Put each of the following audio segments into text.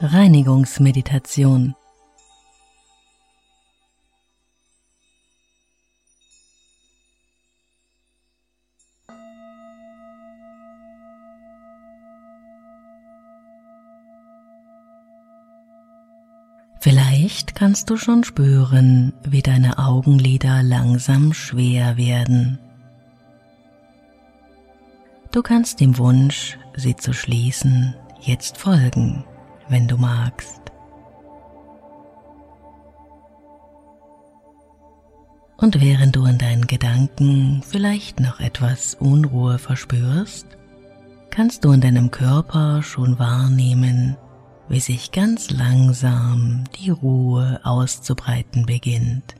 Reinigungsmeditation. Vielleicht kannst du schon spüren, wie deine Augenlider langsam schwer werden. Du kannst dem Wunsch, sie zu schließen, jetzt folgen, wenn du magst. Und während du in deinen Gedanken vielleicht noch etwas Unruhe verspürst, kannst du in deinem Körper schon wahrnehmen, wie sich ganz langsam die Ruhe auszubreiten beginnt.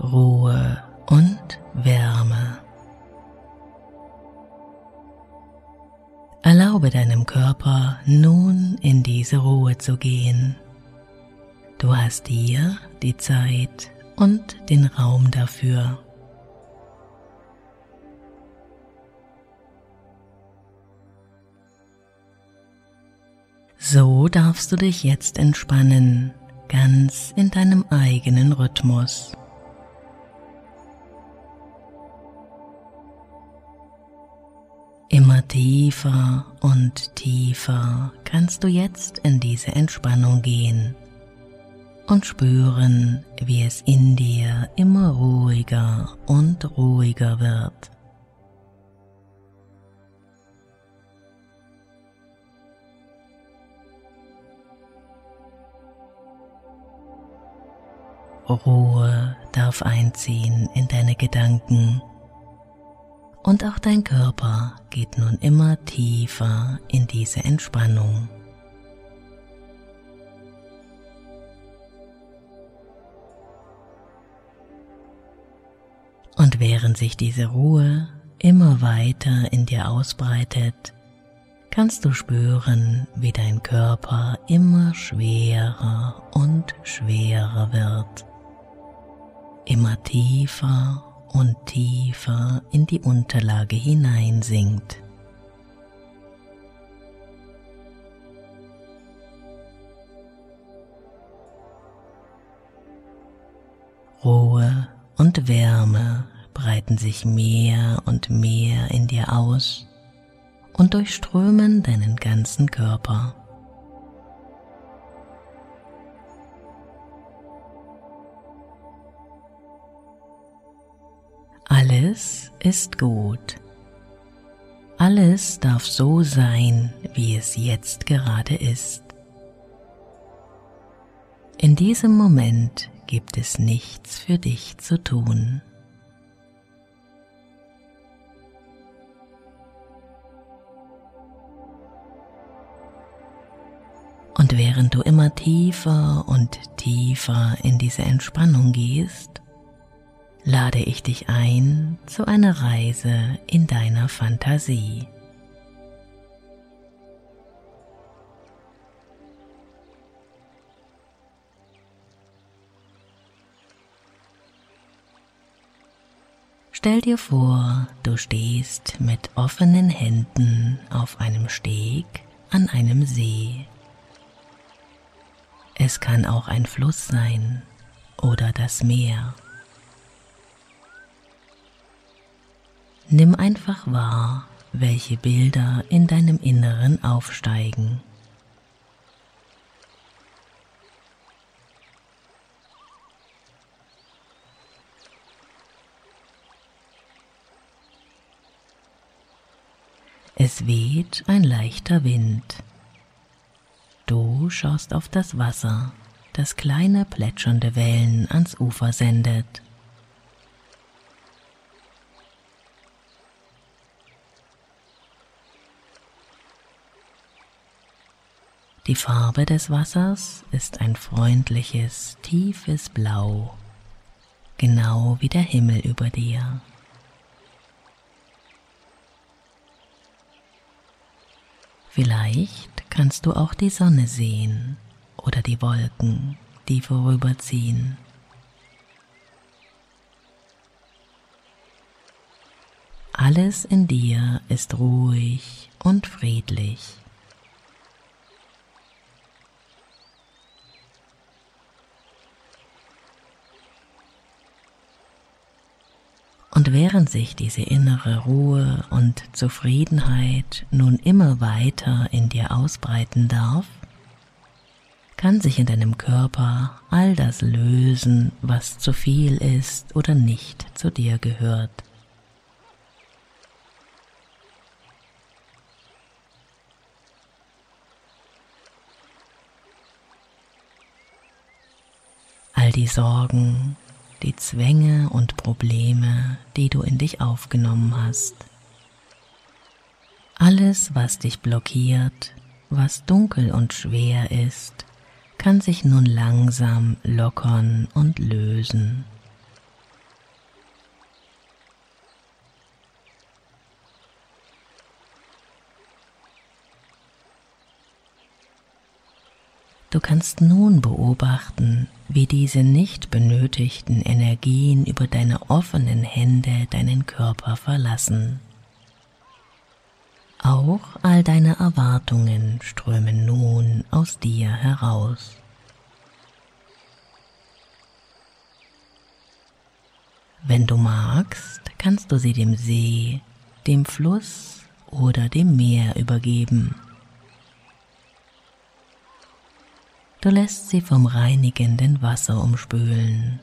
Ruhe und Wärme. Erlaube deinem Körper nun in diese Ruhe zu gehen. Du hast hier die Zeit und den Raum dafür. So darfst du dich jetzt entspannen, ganz in deinem eigenen Rhythmus. Immer tiefer und tiefer kannst du jetzt in diese Entspannung gehen und spüren, wie es in dir immer ruhiger und ruhiger wird. Ruhe darf einziehen in deine Gedanken und auch dein Körper geht nun immer tiefer in diese Entspannung. Und während sich diese Ruhe immer weiter in dir ausbreitet, kannst du spüren, wie dein Körper immer schwerer und schwerer wird immer tiefer und tiefer in die Unterlage hineinsinkt. Ruhe und Wärme breiten sich mehr und mehr in dir aus und durchströmen deinen ganzen Körper. Alles ist gut. Alles darf so sein, wie es jetzt gerade ist. In diesem Moment gibt es nichts für dich zu tun. Und während du immer tiefer und tiefer in diese Entspannung gehst, lade ich dich ein zu einer Reise in deiner Fantasie. Stell dir vor, du stehst mit offenen Händen auf einem Steg an einem See. Es kann auch ein Fluss sein oder das Meer. Nimm einfach wahr, welche Bilder in deinem Inneren aufsteigen. Es weht ein leichter Wind. Du schaust auf das Wasser, das kleine plätschernde Wellen ans Ufer sendet. Die Farbe des Wassers ist ein freundliches, tiefes Blau, genau wie der Himmel über dir. Vielleicht kannst du auch die Sonne sehen oder die Wolken, die vorüberziehen. Alles in dir ist ruhig und friedlich. Während sich diese innere Ruhe und Zufriedenheit nun immer weiter in dir ausbreiten darf, kann sich in deinem Körper all das lösen, was zu viel ist oder nicht zu dir gehört. All die Sorgen, die Zwänge und Probleme, die du in dich aufgenommen hast. Alles, was dich blockiert, was dunkel und schwer ist, kann sich nun langsam lockern und lösen. Du kannst nun beobachten, wie diese nicht benötigten Energien über deine offenen Hände deinen Körper verlassen. Auch all deine Erwartungen strömen nun aus dir heraus. Wenn du magst, kannst du sie dem See, dem Fluss oder dem Meer übergeben. Du lässt sie vom reinigenden Wasser umspülen.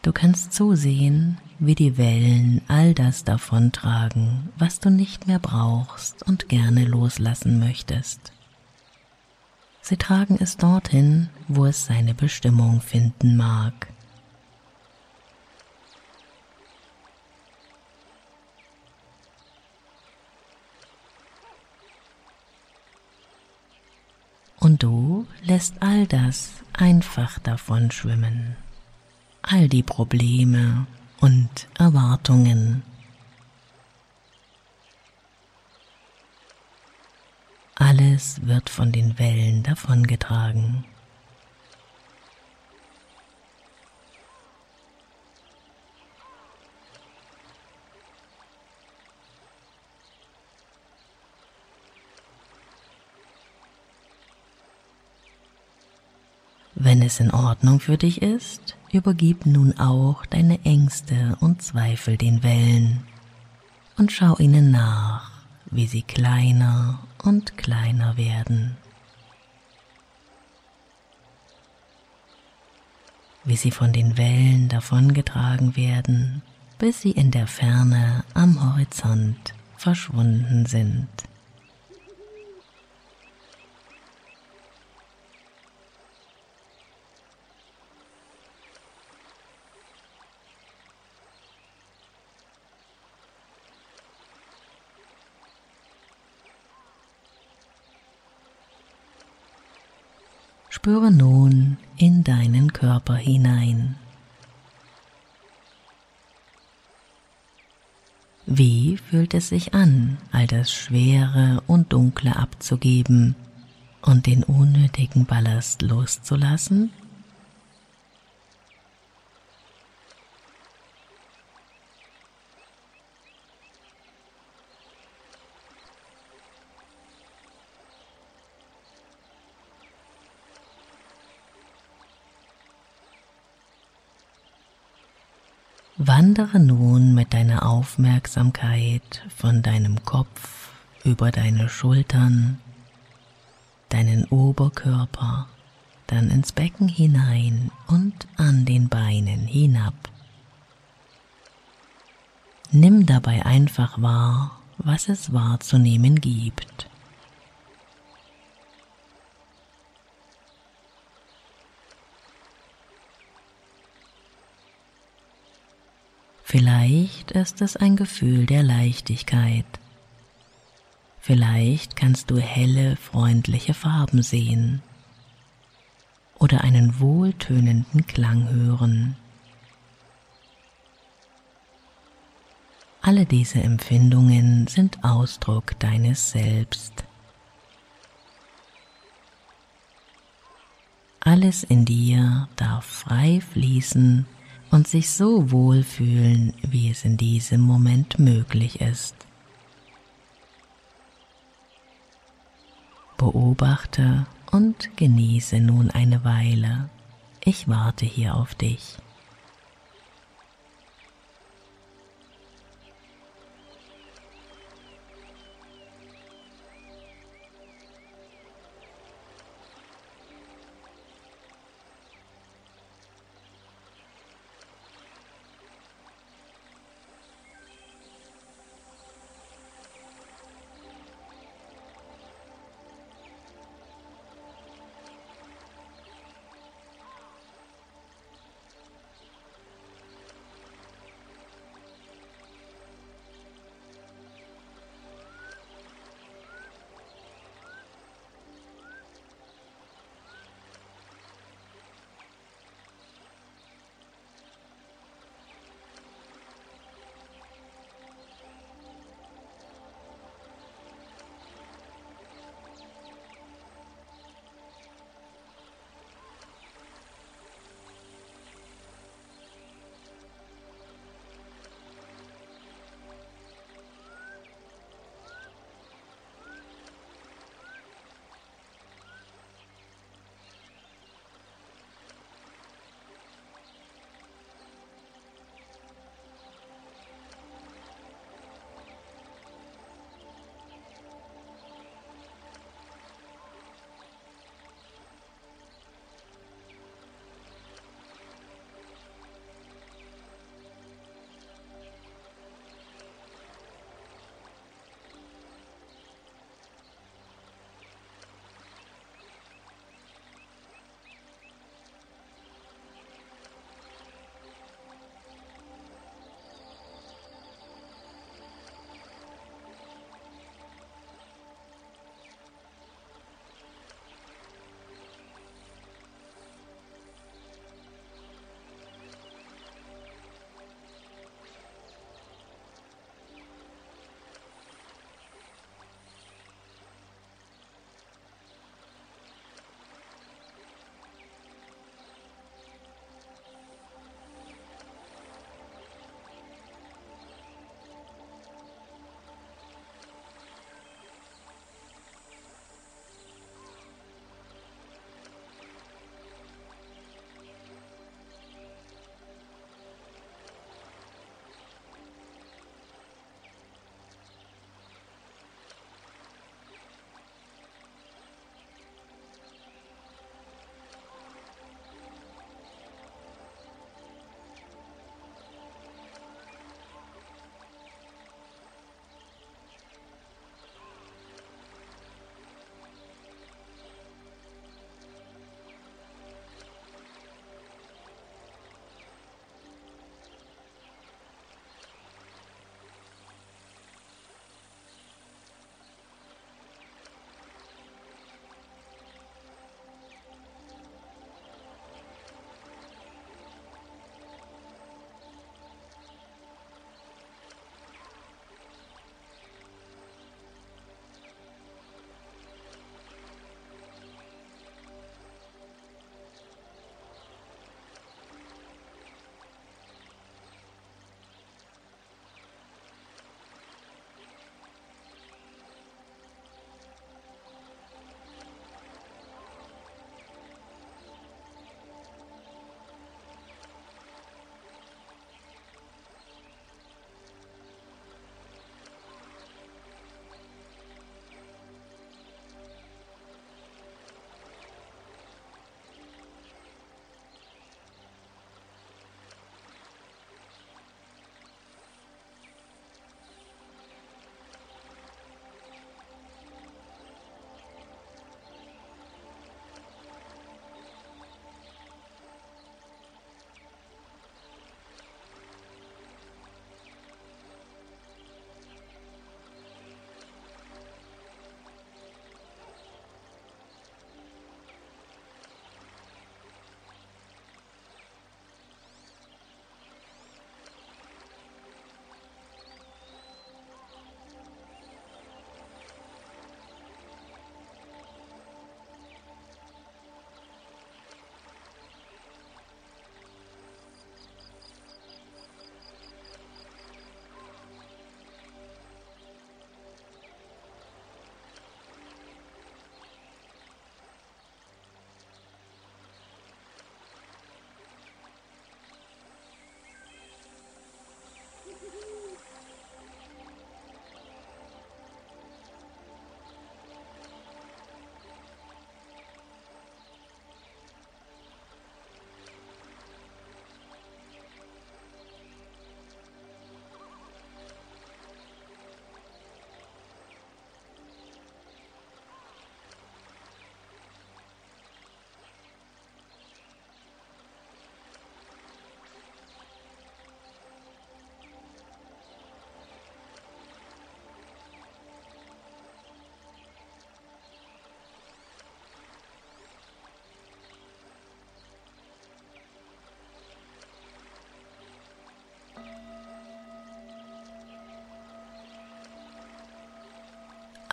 Du kannst zusehen, wie die Wellen all das davontragen, was du nicht mehr brauchst und gerne loslassen möchtest. Sie tragen es dorthin, wo es seine Bestimmung finden mag. Und du lässt all das einfach davon schwimmen. All die Probleme und Erwartungen. Alles wird von den Wellen davongetragen. Wenn es in Ordnung für dich ist, übergib nun auch deine Ängste und Zweifel den Wellen und schau ihnen nach, wie sie kleiner und kleiner werden. Wie sie von den Wellen davongetragen werden, bis sie in der Ferne am Horizont verschwunden sind. Spüre nun in deinen Körper hinein. Wie fühlt es sich an, all das Schwere und Dunkle abzugeben und den unnötigen Ballast loszulassen? Wandere nun mit deiner Aufmerksamkeit von deinem Kopf über deine Schultern, deinen Oberkörper, dann ins Becken hinein und an den Beinen hinab. Nimm dabei einfach wahr, was es wahrzunehmen gibt. Vielleicht ist es ein Gefühl der Leichtigkeit. Vielleicht kannst du helle, freundliche Farben sehen oder einen wohltönenden Klang hören. Alle diese Empfindungen sind Ausdruck deines Selbst. Alles in dir darf frei fließen und sich so wohlfühlen, wie es in diesem Moment möglich ist. Beobachte und genieße nun eine Weile. Ich warte hier auf dich.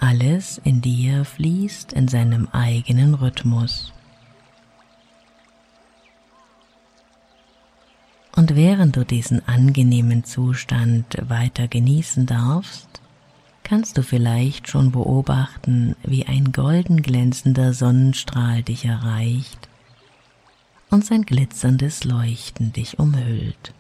Alles in dir fließt in seinem eigenen Rhythmus. Und während du diesen angenehmen Zustand weiter genießen darfst, kannst du vielleicht schon beobachten, wie ein golden glänzender Sonnenstrahl dich erreicht und sein glitzerndes Leuchten dich umhüllt.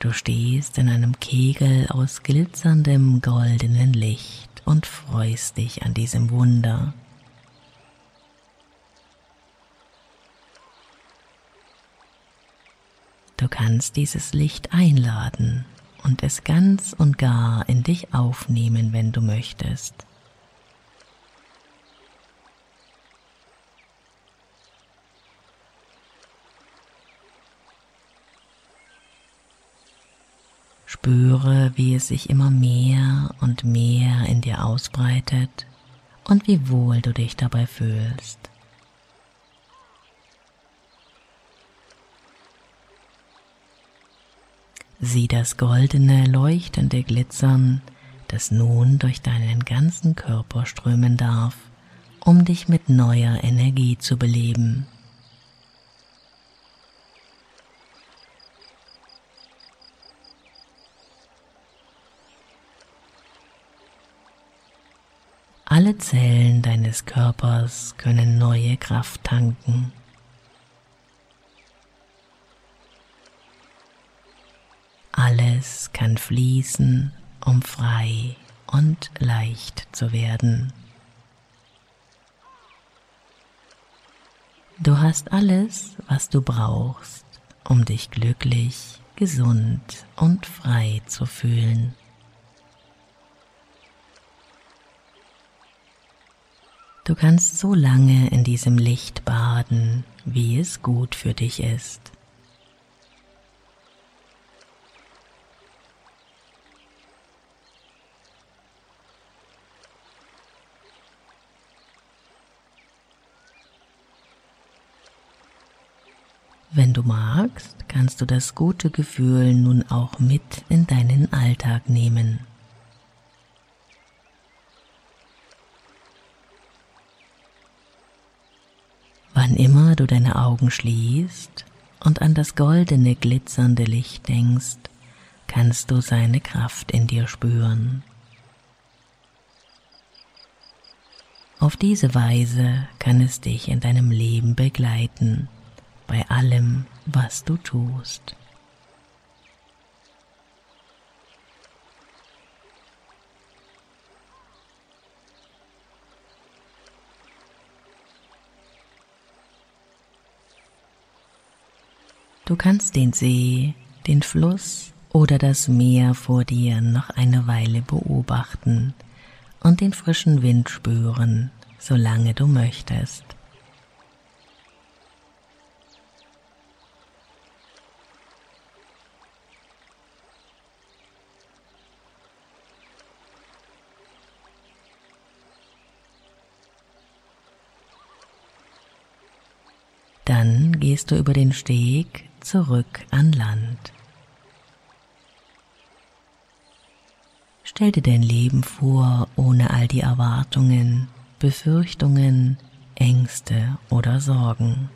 Du stehst in einem Kegel aus glitzerndem goldenen Licht und freust dich an diesem Wunder. Du kannst dieses Licht einladen und es ganz und gar in dich aufnehmen, wenn du möchtest. Spüre, wie es sich immer mehr und mehr in dir ausbreitet und wie wohl du dich dabei fühlst. Sieh das goldene, leuchtende Glitzern, das nun durch deinen ganzen Körper strömen darf, um dich mit neuer Energie zu beleben. Alle Zellen deines Körpers können neue Kraft tanken. Alles kann fließen, um frei und leicht zu werden. Du hast alles, was du brauchst, um dich glücklich, gesund und frei zu fühlen. Du kannst so lange in diesem Licht baden, wie es gut für dich ist. Wenn du magst, kannst du das gute Gefühl nun auch mit in deinen Alltag nehmen. Wann immer du deine Augen schließt und an das goldene glitzernde Licht denkst, kannst du seine Kraft in dir spüren. Auf diese Weise kann es dich in deinem Leben begleiten, bei allem, was du tust. Du kannst den See, den Fluss oder das Meer vor dir noch eine Weile beobachten und den frischen Wind spüren, solange du möchtest. Gehst du über den Steg zurück an Land. Stell dir dein Leben vor ohne all die Erwartungen, Befürchtungen, Ängste oder Sorgen.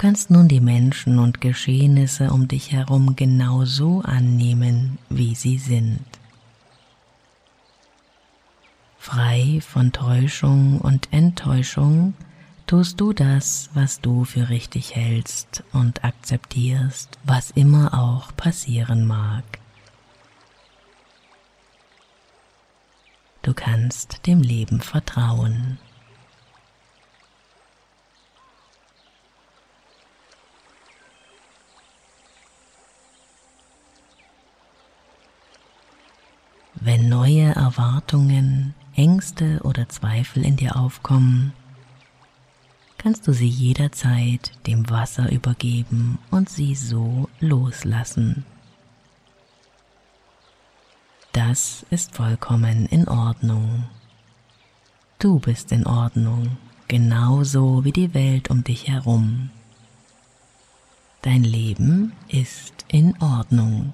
Kannst nun die Menschen und Geschehnisse um dich herum genau so annehmen, wie sie sind frei von Täuschung und Enttäuschung, tust du das, was du für richtig hältst und akzeptierst, was immer auch passieren mag. Du kannst dem Leben vertrauen. Wenn neue Erwartungen, Ängste oder Zweifel in dir aufkommen, kannst du sie jederzeit dem Wasser übergeben und sie so loslassen. Das ist vollkommen in Ordnung. Du bist in Ordnung, genauso wie die Welt um dich herum. Dein Leben ist in Ordnung.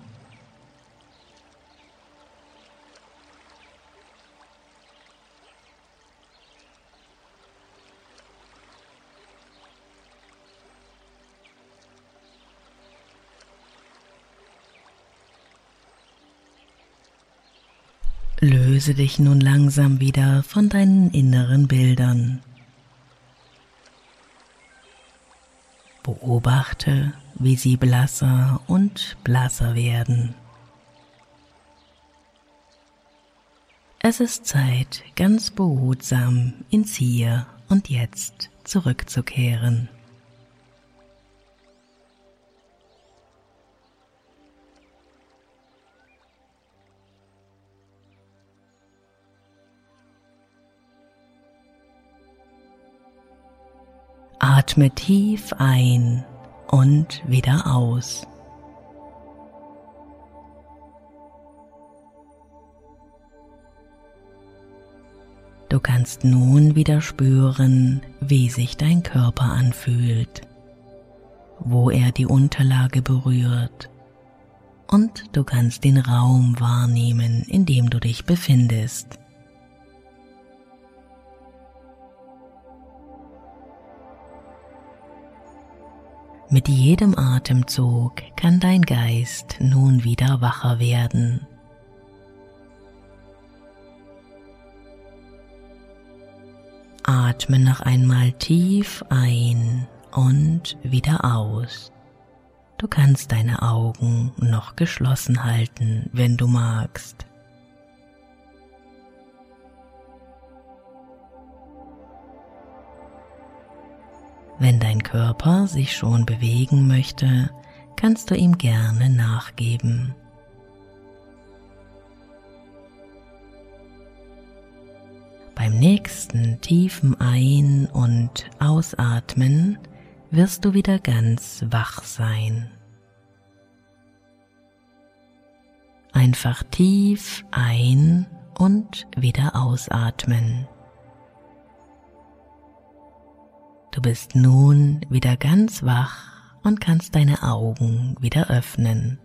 Löse dich nun langsam wieder von deinen inneren Bildern. Beobachte, wie sie blasser und blasser werden. Es ist Zeit, ganz behutsam ins Hier und Jetzt zurückzukehren. Atme tief ein und wieder aus. Du kannst nun wieder spüren, wie sich dein Körper anfühlt, wo er die Unterlage berührt und du kannst den Raum wahrnehmen, in dem du dich befindest. Mit jedem Atemzug kann dein Geist nun wieder wacher werden. Atme noch einmal tief ein und wieder aus. Du kannst deine Augen noch geschlossen halten, wenn du magst. Wenn dein Körper sich schon bewegen möchte, kannst du ihm gerne nachgeben. Beim nächsten tiefen Ein- und Ausatmen wirst du wieder ganz wach sein. Einfach tief ein- und wieder ausatmen. Du bist nun wieder ganz wach und kannst deine Augen wieder öffnen.